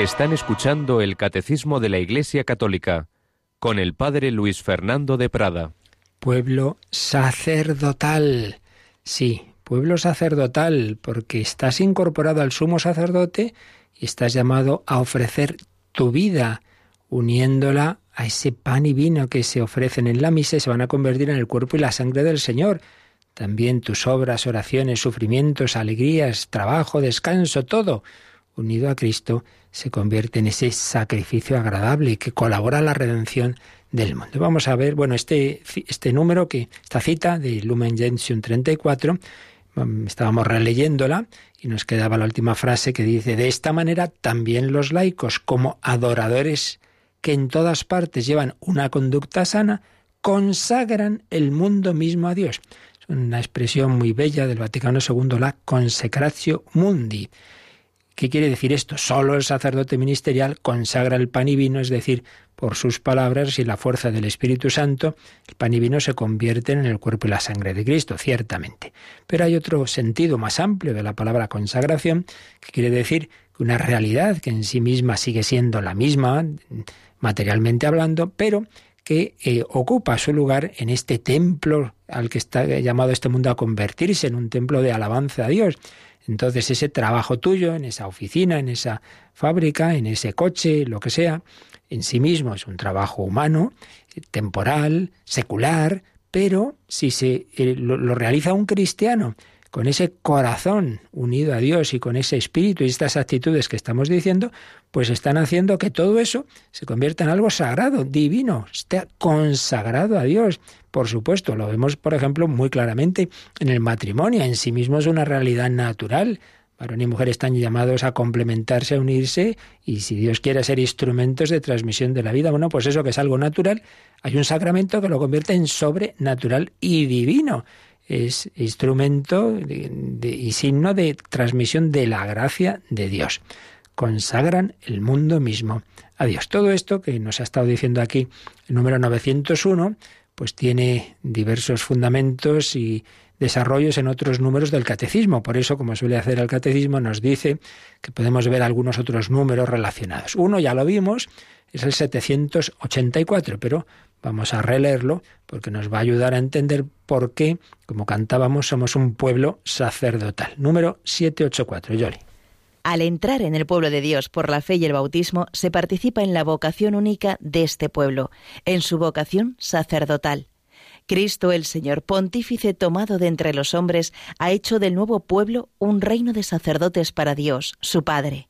Están escuchando el Catecismo de la Iglesia Católica con el Padre Luis Fernando de Prada. Pueblo sacerdotal. Sí, pueblo sacerdotal, porque estás incorporado al sumo sacerdote y estás llamado a ofrecer tu vida, uniéndola a ese pan y vino que se ofrecen en la misa y se van a convertir en el cuerpo y la sangre del Señor. También tus obras, oraciones, sufrimientos, alegrías, trabajo, descanso, todo unido a Cristo, se convierte en ese sacrificio agradable que colabora a la redención del mundo. Vamos a ver, bueno, este, este número, que esta cita de Lumen Gentium 34, mm, estábamos releyéndola y nos quedaba la última frase que dice, de esta manera también los laicos, como adoradores que en todas partes llevan una conducta sana, consagran el mundo mismo a Dios. Es una expresión muy bella del Vaticano II, la consecratio mundi. ¿Qué quiere decir esto? Solo el sacerdote ministerial consagra el pan y vino, es decir, por sus palabras y la fuerza del Espíritu Santo, el pan y vino se convierten en el cuerpo y la sangre de Cristo, ciertamente. Pero hay otro sentido más amplio de la palabra consagración, que quiere decir que una realidad que en sí misma sigue siendo la misma, materialmente hablando, pero que eh, ocupa su lugar en este templo al que está llamado este mundo a convertirse, en un templo de alabanza a Dios entonces ese trabajo tuyo en esa oficina, en esa fábrica, en ese coche, lo que sea, en sí mismo es un trabajo humano, temporal, secular, pero si se eh, lo realiza un cristiano con ese corazón unido a Dios y con ese espíritu y estas actitudes que estamos diciendo, pues están haciendo que todo eso se convierta en algo sagrado, divino, esté consagrado a Dios. Por supuesto, lo vemos, por ejemplo, muy claramente en el matrimonio. En sí mismo es una realidad natural. Varón y mujer están llamados a complementarse, a unirse, y si Dios quiere ser instrumentos de transmisión de la vida, bueno, pues eso que es algo natural, hay un sacramento que lo convierte en sobrenatural y divino es instrumento y signo de transmisión de la gracia de Dios. Consagran el mundo mismo a Dios. Todo esto que nos ha estado diciendo aquí el número 901, pues tiene diversos fundamentos y desarrollos en otros números del catecismo. Por eso, como suele hacer el catecismo, nos dice que podemos ver algunos otros números relacionados. Uno ya lo vimos, es el 784, pero vamos a releerlo porque nos va a ayudar a entender por qué, como cantábamos, somos un pueblo sacerdotal. Número 784, Yoli. Al entrar en el pueblo de Dios por la fe y el bautismo, se participa en la vocación única de este pueblo, en su vocación sacerdotal. Cristo el Señor, pontífice tomado de entre los hombres, ha hecho del nuevo pueblo un reino de sacerdotes para Dios, su Padre.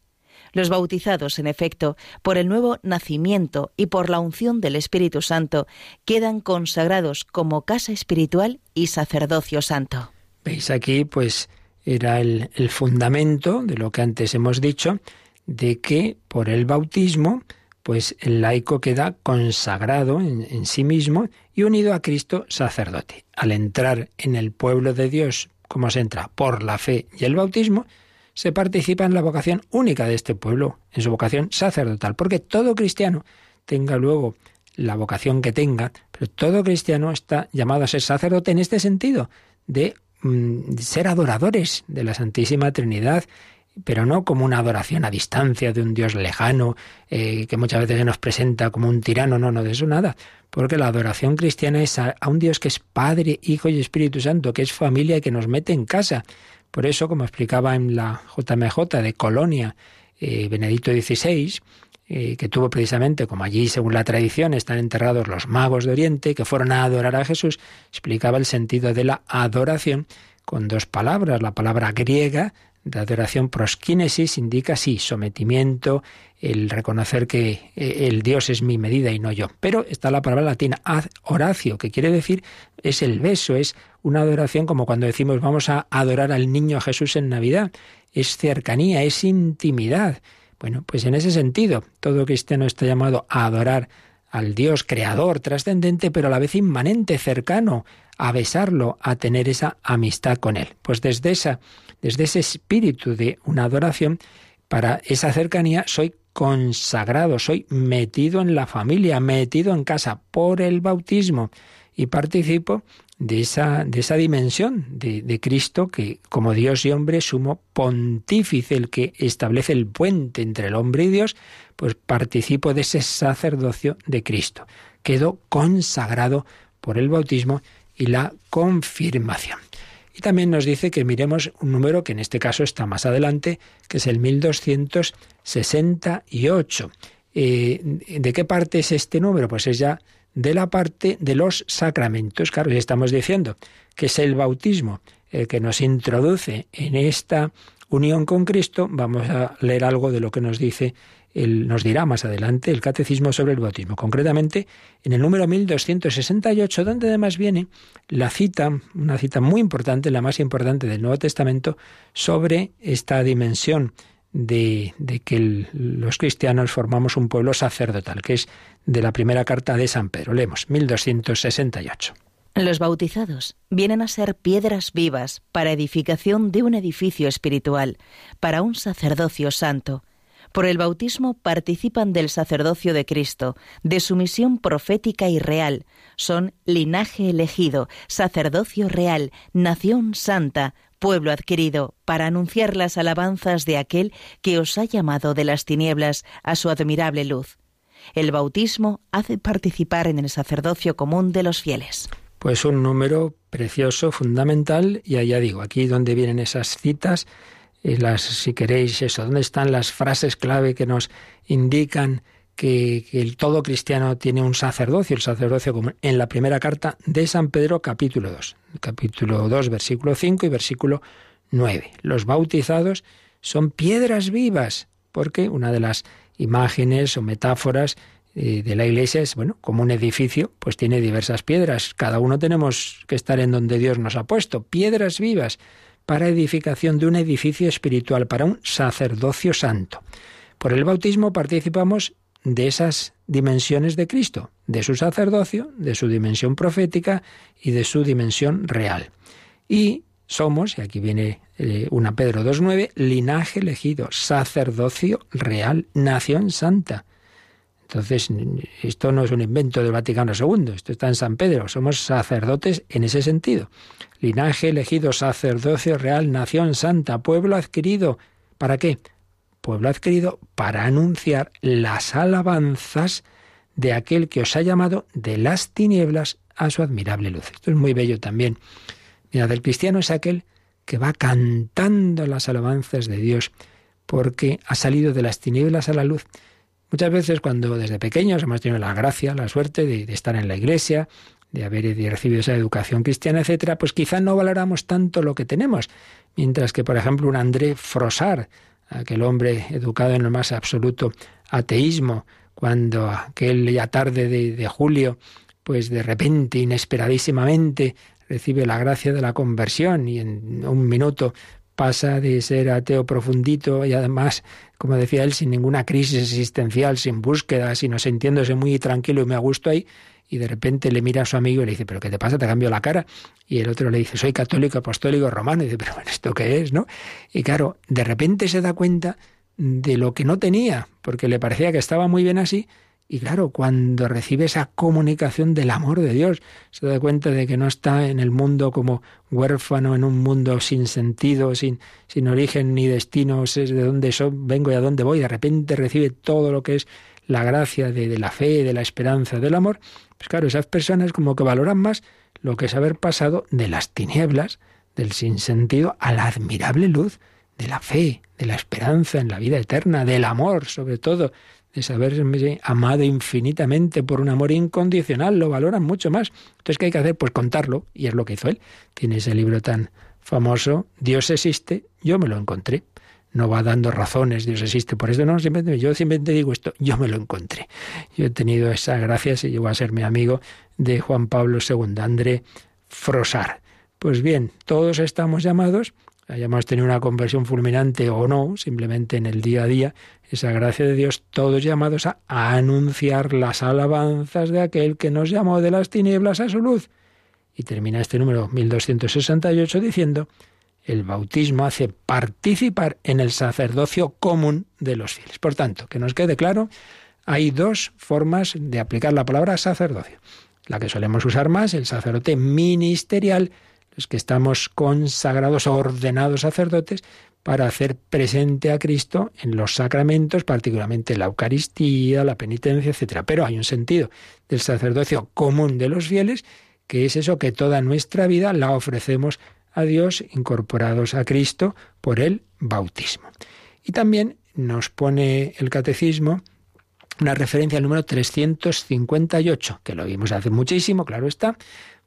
Los bautizados, en efecto, por el nuevo nacimiento y por la unción del Espíritu Santo, quedan consagrados como casa espiritual y sacerdocio santo. Veis aquí, pues, era el, fundamento de lo que antes hemos dicho, de que por el bautismo, pues el laico queda consagrado en, en, sí mismo y unido a Cristo sacerdote. Al entrar en el pueblo de Dios, como se entra por la fe y el bautismo, se participa en la vocación única de este pueblo, en su vocación sacerdotal, porque todo cristiano tenga luego la vocación que tenga, pero todo cristiano está llamado a ser sacerdote en este sentido, de mm, ser adoradores de la Santísima Trinidad pero no como una adoración a distancia de un Dios lejano, eh, que muchas veces se nos presenta como un tirano, no, no, de eso nada, porque la adoración cristiana es a, un Dios que es Padre, Hijo y Espíritu Santo, que es familia y que nos mete en casa. Por eso, como explicaba en la JMJ de Colonia, eh, Benedicto XVI, eh, que tuvo precisamente, como allí, según la tradición, están enterrados los magos de Oriente, que fueron a adorar a Jesús, explicaba el sentido de la adoración con dos palabras. La palabra griega de adoración proskinesis indica sí, sometimiento, el reconocer que eh, el Dios es mi medida y no yo. Pero está la palabra latina ad horacio, que quiere decir es el beso, es una adoración como cuando decimos vamos a adorar al niño Jesús en Navidad. Es cercanía, es intimidad. Bueno, pues en ese sentido, todo cristiano está llamado a adorar al Dios creador, trascendente, pero a la vez inmanente, cercano, a besarlo, a tener esa amistad con Él. Pues desde, esa, desde ese espíritu de una adoración, para esa cercanía soy consagrado, soy metido en la familia, metido en casa por el bautismo y participo de esa, de esa dimensión de, de, Cristo que como Dios y hombre sumo pontífice, el que establece el puente entre el hombre y Dios, pues participo de ese sacerdocio de Cristo. Quedo consagrado por el bautismo y la confirmación. Y también nos dice que miremos un número que en este caso está más adelante, que es el 1268. Eh, ¿De qué parte es este número? Pues es ya de la parte de los sacramentos. Claro, estamos diciendo que es el bautismo el que nos introduce en esta unión con Cristo, vamos a leer algo de lo que nos dice nos dirá más adelante el catecismo sobre el bautismo. Concretamente, en el número 1268, donde además viene la cita, una cita muy importante, la más importante del Nuevo Testamento, sobre esta dimensión de, que los cristianos formamos un pueblo sacerdotal, que es de la primera carta de San Pedro. Leemos 1268. Los bautizados vienen a ser piedras vivas para edificación de un edificio espiritual, para un sacerdocio santo. Por el bautismo participan del sacerdocio de Cristo, de su misión profética y real. Son linaje elegido, sacerdocio real, nación santa, pueblo adquirido, para anunciar las alabanzas de aquel que os ha llamado de las tinieblas a su admirable luz. El bautismo hace participar en el sacerdocio común de los fieles. Pues un número precioso, fundamental, y allá digo, aquí donde vienen esas citas, y las, si queréis eso, dónde están las frases clave que nos indican que, el todo cristiano tiene un sacerdocio, el sacerdocio en la primera carta de San Pedro capítulo 2, capítulo 2 versículo 5 y versículo 9. Los bautizados son piedras vivas, porque una de las imágenes o metáforas eh, de la iglesia es, bueno, como un edificio, pues tiene diversas piedras. Cada uno tenemos que estar en donde Dios nos ha puesto, piedras vivas para edificación de un edificio espiritual, para un sacerdocio santo. Por el bautismo participamos de esas dimensiones de Cristo, de su sacerdocio, de su dimensión profética y de su dimensión real. Y somos, y aquí viene eh, una Pedro 2.9, linaje elegido, sacerdocio real, nación santa. Entonces, esto no es un invento del Vaticano II, esto está en San Pedro, somos sacerdotes en ese sentido. Linaje elegido, sacerdocio real, nación santa, pueblo adquirido. ¿Para qué? Pueblo adquirido para anunciar las alabanzas de aquel que os ha llamado de las tinieblas a su admirable luz. Esto es muy bello también. Mira, del cristiano es aquel que va cantando las alabanzas de Dios porque ha salido de las tinieblas a la luz Muchas veces cuando desde pequeños hemos tenido la gracia, la suerte de, estar en la iglesia, de haber recibido esa educación cristiana, etcétera, pues quizá no valoramos tanto lo que tenemos. Mientras que, por ejemplo, un André Frosar, aquel hombre educado en el más absoluto ateísmo, cuando aquella tarde de, julio, pues de repente, inesperadísimamente, recibe la gracia de la conversión y en un minuto pasa de ser ateo profundito y además, como decía él, sin ninguna crisis existencial, sin búsqueda, sino sintiéndose muy tranquilo y me gusto ahí, y de repente le mira a su amigo y le dice, ¿pero qué te pasa? ¿Te cambio la cara? Y el otro le dice, soy católico, apostólico, romano. Y dice, ¿pero esto qué es? ¿no? Y claro, de repente se da cuenta de lo que no tenía, porque le parecía que estaba muy bien así, Y claro, cuando recibe esa comunicación del amor de Dios, se da cuenta de que no está en el mundo como huérfano, en un mundo sin sentido, sin, sin origen ni destino, sé de dónde soy, vengo y a dónde voy, de repente recibe todo lo que es la gracia de, de la fe, de la esperanza, del amor, pues claro, esas personas como que valoran más lo que es haber pasado de las tinieblas, del sinsentido, a la admirable luz de la fe, de la esperanza en la vida eterna, del amor sobre todo, de saberme amado infinitamente por un amor incondicional, lo valoran mucho más. Entonces, ¿qué hay que hacer? Pues contarlo, y es lo que hizo él. Tiene ese libro tan famoso, Dios existe, yo me lo encontré. No va dando razones, Dios existe, por eso no, simplemente, yo simplemente digo esto, yo me lo encontré. Yo he tenido esa gracia, se llegó a ser mi amigo de Juan Pablo II, André Frosar. Pues bien, todos estamos llamados hayamos tenido una conversión fulminante o no, simplemente en el día a día, esa gracia de Dios, todos llamados a, anunciar las alabanzas de aquel que nos llamó de las tinieblas a su luz. Y termina este número 1268 diciendo, el bautismo hace participar en el sacerdocio común de los fieles. Por tanto, que nos quede claro, hay dos formas de aplicar la palabra sacerdocio. La que solemos usar más, el sacerdote ministerial, los que estamos consagrados, ordenados sacerdotes, para hacer presente a Cristo en los sacramentos, particularmente la Eucaristía, la penitencia, etc. Pero hay un sentido del sacerdocio común de los fieles, que es eso que toda nuestra vida la ofrecemos a Dios incorporados a Cristo por el bautismo. Y también nos pone el catecismo una referencia al número 358, que lo vimos hace muchísimo, claro está,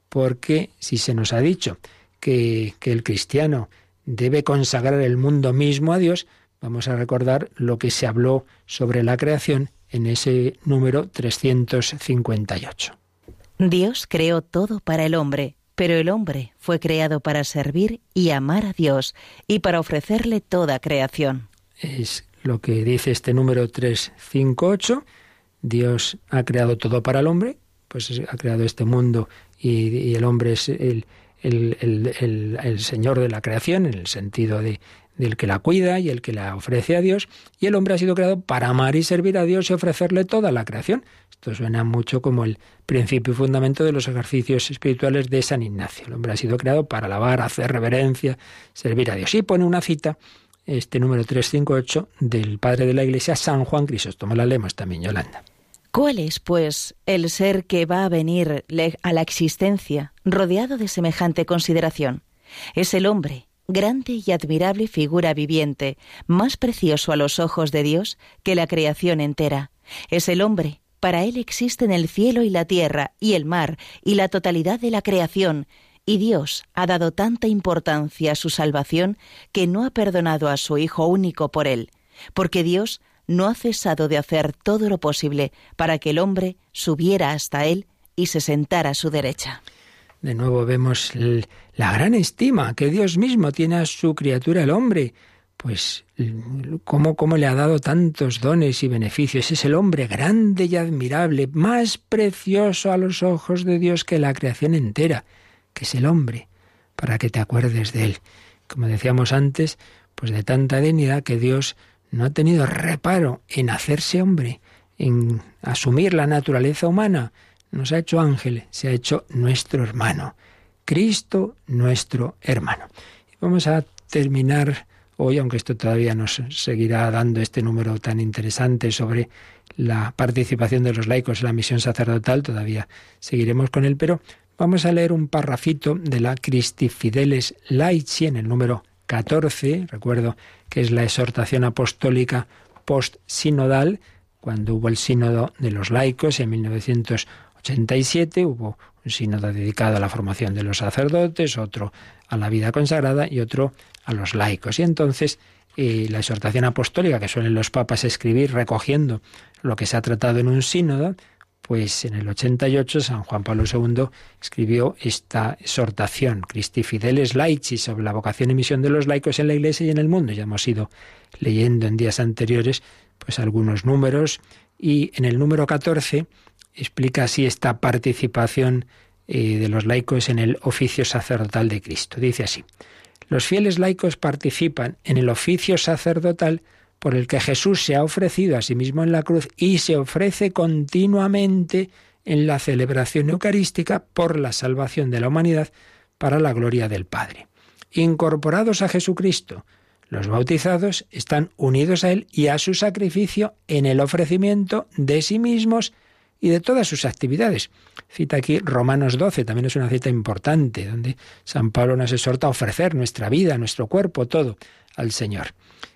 porque si se nos ha dicho que, que el cristiano debe consagrar el mundo mismo a Dios, vamos a recordar lo que se habló sobre la creación en ese número 358. Dios creó todo para el hombre, pero el hombre fue creado para servir y amar a Dios y para ofrecerle toda creación. Es lo que dice este número 358. Dios ha creado todo para el hombre, pues ha creado este mundo y, el hombre es el, Señor de la creación, en el sentido de, del que la cuida y el que la ofrece a Dios, y el hombre ha sido creado para amar y servir a Dios y ofrecerle toda la creación. Esto suena mucho como el principio y fundamento de los ejercicios espirituales de San Ignacio. El hombre ha sido creado para alabar, hacer reverencia, servir a Dios. Y pone una cita, este número 358, del padre de la Iglesia, San Juan Crisóstomo. La leemos también, Yolanda. ¿Cuál es, pues, el ser que va a venir a la existencia rodeado de semejante consideración? Es el hombre, grande y admirable figura viviente, más precioso a los ojos de Dios que la creación entera. Es el hombre, para él existen el cielo y la tierra, y el mar, y la totalidad de la creación, y Dios ha dado tanta importancia a su salvación que no ha perdonado a su Hijo único por él, porque Dios no ha cesado de hacer todo lo posible para que el hombre subiera hasta él y se sentara a su derecha. De nuevo vemos la gran estima que Dios mismo tiene a su criatura el hombre. Pues cómo, cómo le ha dado tantos dones y beneficios. Es el hombre grande y admirable, más precioso a los ojos de Dios que la creación entera, que es el hombre, para que te acuerdes de él. Como decíamos antes, pues de tanta dignidad que Dios no ha tenido reparo en hacerse hombre, en asumir la naturaleza humana. Nos ha hecho ángel, se ha hecho nuestro hermano. Cristo nuestro hermano. Vamos a terminar hoy, aunque esto todavía nos seguirá dando este número tan interesante sobre la participación de los laicos en la misión sacerdotal, todavía seguiremos con él, pero vamos a leer un parrafito de la Christi Fideles Laici en el número 14, recuerdo que es la exhortación apostólica post-sinodal, cuando hubo el sínodo de los laicos en 1987, hubo un sínodo dedicado a la formación de los sacerdotes, otro a la vida consagrada y otro a los laicos. Y entonces eh, la exhortación apostólica que suelen los papas escribir recogiendo lo que se ha tratado en un sínodo, pues en el 88 San Juan Pablo II escribió esta exhortación, Christi Fideles Laici, sobre la vocación y misión de los laicos en la Iglesia y en el mundo. Ya hemos ido leyendo en días anteriores pues algunos números y en el número 14 explica así esta participación eh, de los laicos en el oficio sacerdotal de Cristo. Dice así, los fieles laicos participan en el oficio sacerdotal por el que Jesús se ha ofrecido a sí mismo en la cruz y se ofrece continuamente en la celebración eucarística por la salvación de la humanidad para la gloria del Padre. Incorporados a Jesucristo, los bautizados están unidos a Él y a su sacrificio en el ofrecimiento de sí mismos y de todas sus actividades. Cita aquí Romanos 12, también es una cita importante, donde San Pablo nos exhorta a ofrecer nuestra vida, nuestro cuerpo, todo al Señor.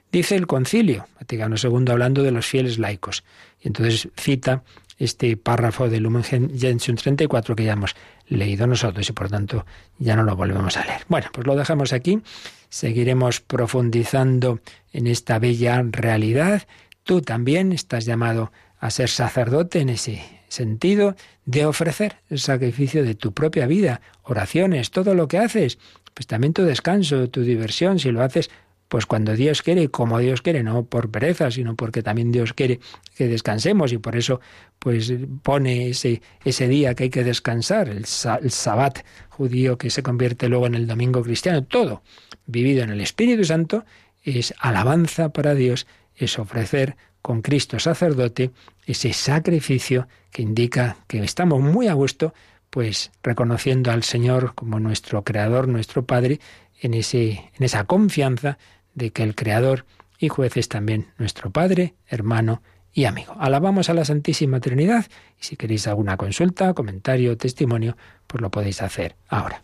Dice el concilio, Vaticano II, hablando de los fieles laicos. Y entonces cita este párrafo del Lumen Gentium 34 que ya hemos leído nosotros y por tanto ya no lo volvemos a leer. Bueno, pues lo dejamos aquí, seguiremos profundizando en esta bella realidad. Tú también estás llamado a ser sacerdote en ese sentido de ofrecer el sacrificio de tu propia vida, oraciones, todo lo que haces, pues también tu descanso, tu diversión, si lo haces pues cuando Dios quiere como Dios quiere, no por pereza, sino porque también Dios quiere que descansemos y por eso pues pone ese, ese día que hay que descansar, el, el sabbat judío que se convierte luego en el domingo cristiano, todo vivido en el Espíritu Santo es alabanza para Dios, es ofrecer con Cristo sacerdote ese sacrificio que indica que estamos muy a gusto, pues reconociendo al Señor como nuestro Creador, nuestro Padre, en, ese, en esa confianza de que el Creador y juez es también nuestro Padre, hermano y amigo. Alabamos a la Santísima Trinidad y si queréis alguna consulta, comentario, testimonio, pues lo podéis hacer ahora.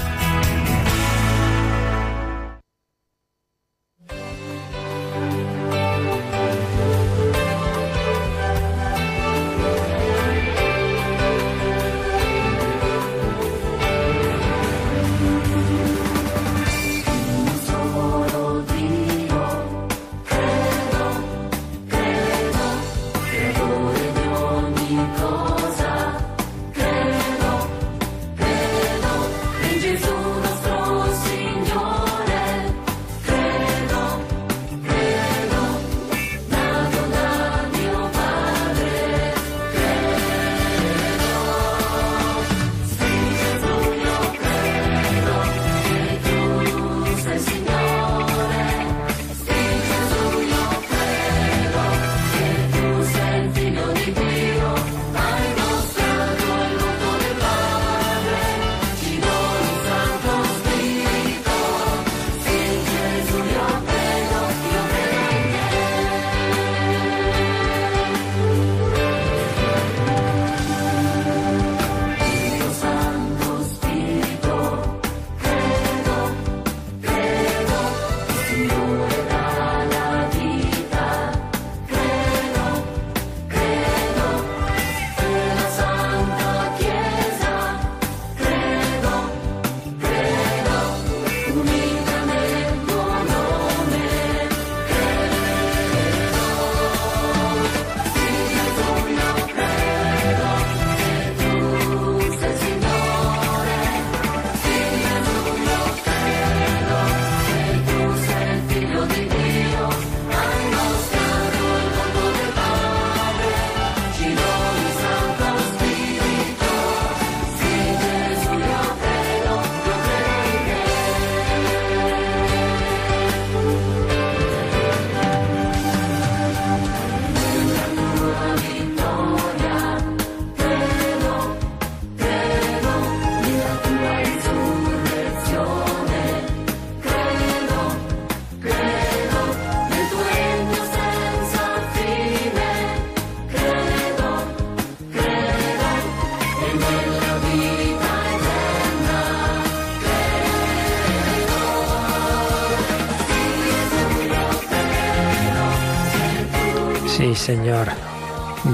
Señor,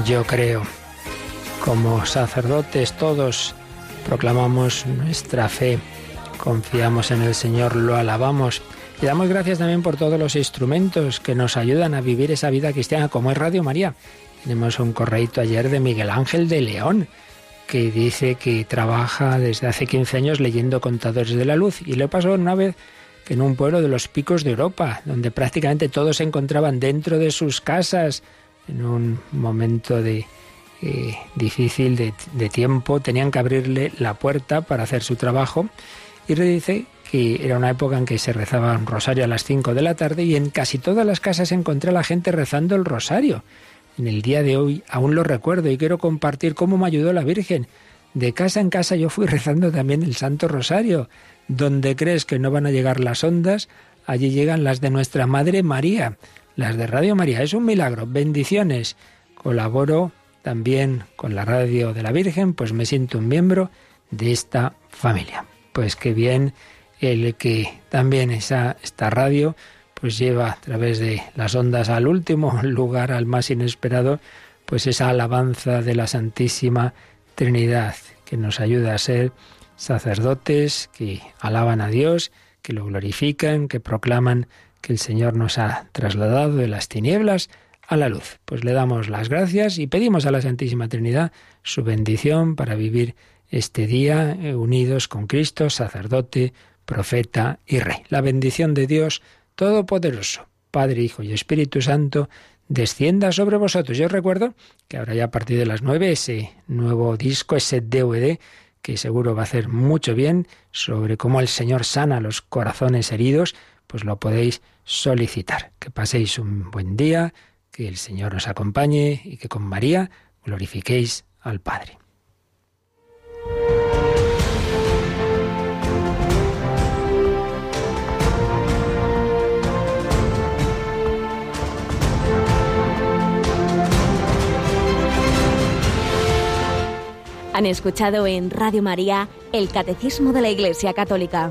yo creo. Como sacerdotes todos proclamamos nuestra fe, confiamos en el Señor, lo alabamos y damos gracias también por todos los instrumentos que nos ayudan a vivir esa vida cristiana como es Radio María Tenemos un correito ayer de Miguel Ángel de León, que dice que trabaja desde hace 15 años leyendo Contadores de la Luz. Y le pasó una vez que en un pueblo de los picos de Europa, donde prácticamente todos se encontraban dentro de sus casas, en un momento de, eh, difícil de, tiempo, tenían que abrirle la puerta para hacer su trabajo. Y dice que era una época en que se rezaba un rosario a las 5 de la tarde y en casi todas las casas encontré a la gente rezando el rosario. En el día de hoy aún lo recuerdo y quiero compartir cómo me ayudó la Virgen. De casa en casa yo fui rezando también el Santo Rosario. Donde crees que no van a llegar las ondas, allí llegan las de nuestra Madre María, las de Radio María. Es un milagro. Bendiciones. Colaboro también con la Radio de la Virgen, pues me siento un miembro de esta familia. Pues qué bien el que también esa, esta radio pues lleva a través de las ondas al último lugar, al más inesperado, pues esa alabanza de la Santísima Trinidad, que nos ayuda a ser sacerdotes que alaban a Dios, que lo glorifican, que proclaman que el Señor nos ha trasladado de las tinieblas a la luz. Pues le damos las gracias y pedimos a la Santísima Trinidad su bendición para vivir este día eh, unidos con Cristo, sacerdote, profeta y rey. La bendición de Dios Todopoderoso, Padre, Hijo y Espíritu Santo, descienda sobre vosotros. Yo recuerdo que ahora ya a partir de las nueve ese nuevo disco, ese DVD, que seguro va a hacer mucho bien sobre cómo el Señor sana los corazones heridos, pues lo podéis solicitar. Que paséis un buen día, que el Señor os acompañe y que con María glorifiquéis al Padre. Han escuchado en Radio María el Catecismo de la Iglesia Católica.